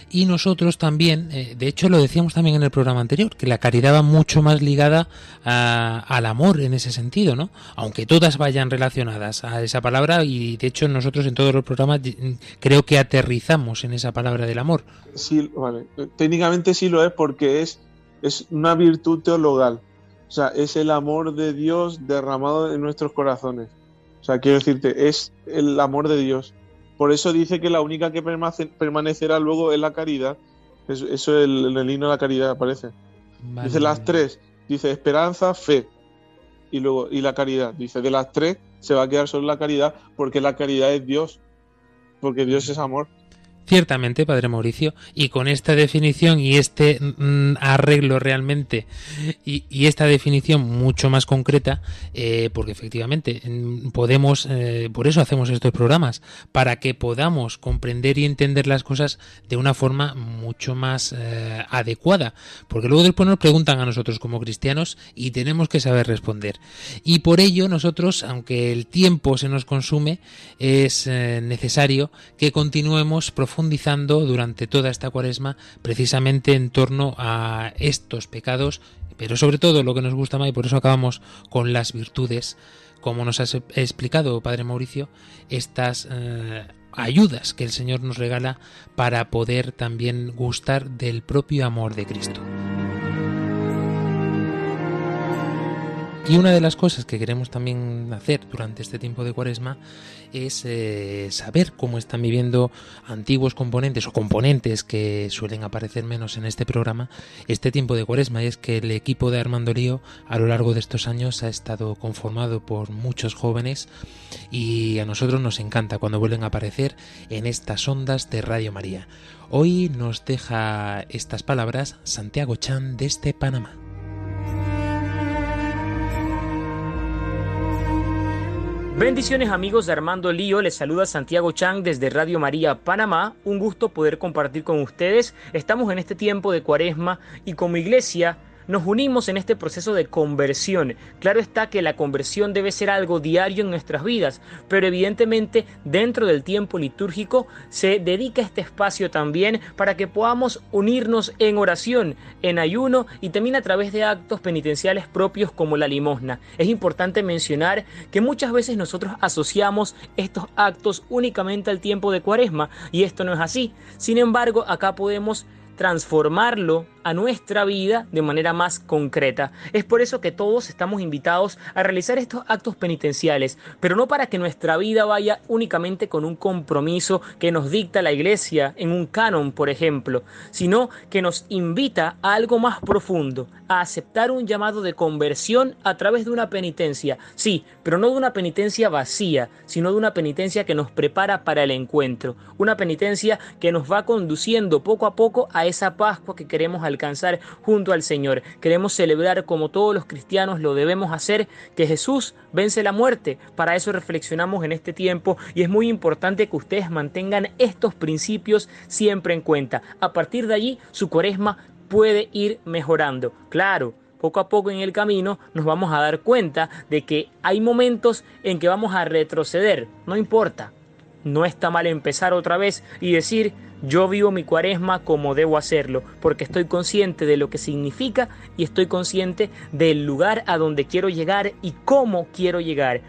y nosotros también, eh, de hecho lo decíamos también en el programa anterior, que la caridad va mucho más ligada a- al amor en ese sentido, ¿no? Aunque todas vayan relacionadas a esa palabra y de hecho nosotros en todos los programas mm, creo que aterrizamos en esa palabra del amor. Sí, vale. Técnicamente sí lo es porque es, es una virtud teologal. O sea, es el amor de Dios derramado en nuestros corazones. O sea, quiero decirte, es el amor de Dios. Por eso dice que la única que permanecerá luego es la caridad. Eso, eso el- en el himno de la caridad aparece. Dice las tres. Dice esperanza, fe. Y luego, y la caridad. Dice, de las tres se va a quedar solo la caridad porque la caridad es Dios. Porque Dios es amor. Ciertamente, Padre Mauricio, y con esta definición y este mm, arreglo realmente y, esta definición mucho más concreta, eh, porque efectivamente mm, podemos, eh, por eso hacemos estos programas, para que podamos comprender y entender las cosas de una forma mucho más eh, adecuada, porque luego después nos preguntan a nosotros como cristianos y tenemos que saber responder. Y por ello nosotros, aunque el tiempo se nos consume, es necesario que continuemos profundizando durante toda esta cuaresma precisamente en torno a estos pecados, pero sobre todo lo que nos gusta más y por eso acabamos con las virtudes, como nos ha explicado Padre Mauricio, estas eh, ayudas que el Señor nos regala para poder también gustar del propio amor de Cristo. Y una de las cosas que queremos también hacer durante este tiempo de cuaresma es eh, saber cómo están viviendo antiguos componentes o componentes que suelen aparecer menos en este programa este tiempo de cuaresma. Y es que el equipo de Armando Lío a lo largo de estos años ha estado conformado por muchos jóvenes y a nosotros nos encanta cuando vuelven a aparecer en estas ondas de Radio María. Hoy nos deja estas palabras Santiago Chan desde Panamá. Bendiciones amigos de Armando Lío, les saluda Santiago Chang desde Radio María Panamá. Un gusto poder compartir con ustedes. Estamos en este tiempo de cuaresma y como iglesia nos unimos en este proceso de conversión. Claro está que la conversión debe ser algo diario en nuestras vidas, pero evidentemente dentro del tiempo litúrgico se dedica este espacio también para que podamos unirnos en oración, en ayuno y también a través de actos penitenciales propios como la limosna. Es importante mencionar que muchas veces nosotros asociamos estos actos únicamente al tiempo de cuaresma y esto no es así. Sin embargo, acá podemos transformarlo a nuestra vida de manera más concreta. Es por eso que todos estamos invitados a realizar estos actos penitenciales, pero no para que nuestra vida vaya únicamente con un compromiso que nos dicta la iglesia en un canon, por ejemplo, sino que nos invita a algo más profundo, a aceptar un llamado de conversión a través de una penitencia, sí, pero no de una penitencia vacía, sino de una penitencia que nos prepara para el encuentro, una penitencia que nos va conduciendo poco a poco a esa Pascua que queremos alcanzar junto al Señor. Queremos celebrar como todos los cristianos lo debemos hacer, que Jesús vence la muerte. Para eso reflexionamos en este tiempo y es muy importante que ustedes mantengan estos principios siempre en cuenta. A partir de allí, su cuaresma puede ir mejorando. Claro, poco a poco en el camino nos vamos a dar cuenta de que hay momentos en que vamos a retroceder. No importa. No está mal empezar otra vez y decir, yo vivo mi cuaresma como debo hacerlo, porque estoy consciente de lo que significa y estoy consciente del lugar a donde quiero llegar y cómo quiero llegar.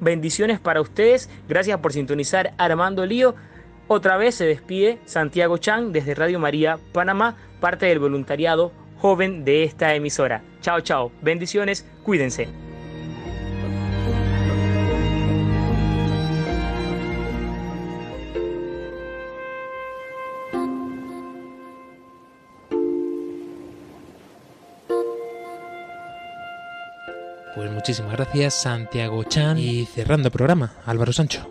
Bendiciones para ustedes, gracias por sintonizar Armando Lío. Otra vez se despide Santiago Chan desde Radio María Panamá, parte del voluntariado joven de esta emisora. Chao, chao, bendiciones, cuídense. Muchísimas gracias, Santiago Chan. Y cerrando el programa, Álvaro Sancho.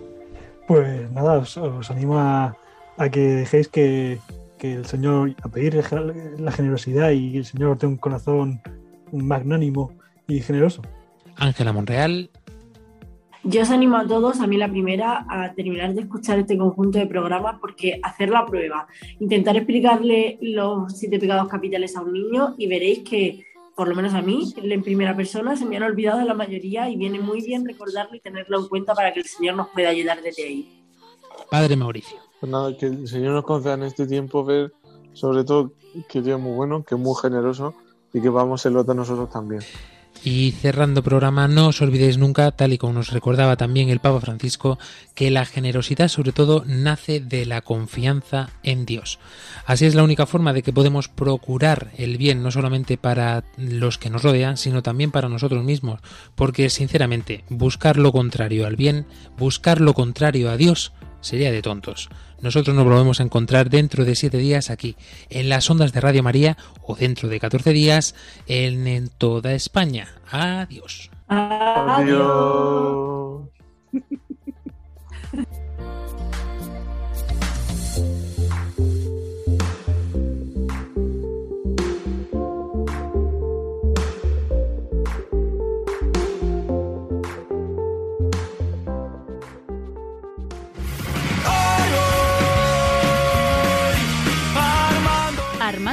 Pues nada, os, os animo a, a, que dejéis que, que, el Señor, a pedir la generosidad y el Señor tenga un corazón magnánimo y generoso. Ángela Monreal. Yo os animo a todos, a mí la primera, a terminar de escuchar este conjunto de programas porque hacer la prueba, intentar explicarle los siete pecados capitales a un niño y veréis que por lo menos a mí, en primera persona, se me han olvidado la mayoría y viene muy bien recordarlo y tenerlo en cuenta para que el Señor nos pueda ayudar desde ahí. Padre Mauricio. Pues nada, que el Señor nos conceda en este tiempo ver, sobre todo, que Dios es muy bueno, que es muy generoso y que vamos a serlo nosotros también. Y cerrando programa, no os olvidéis nunca, tal y como nos recordaba también el Papa Francisco, que la generosidad sobre todo nace de la confianza en Dios. Así es la única forma de que podemos procurar el bien no solamente para los que nos rodean, sino también para nosotros mismos, porque sinceramente buscar lo contrario al bien, buscar lo contrario a Dios, sería de tontos. Nosotros nos volvemos a encontrar dentro de siete días aquí, en las ondas de Radio María, o dentro de 14 días en, en toda España. Adiós. Adiós.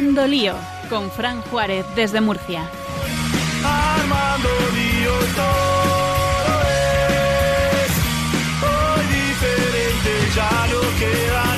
Armando Lío, con Fran Juárez desde Murcia. Armando Lío, todo es hoy diferente, ya no queda.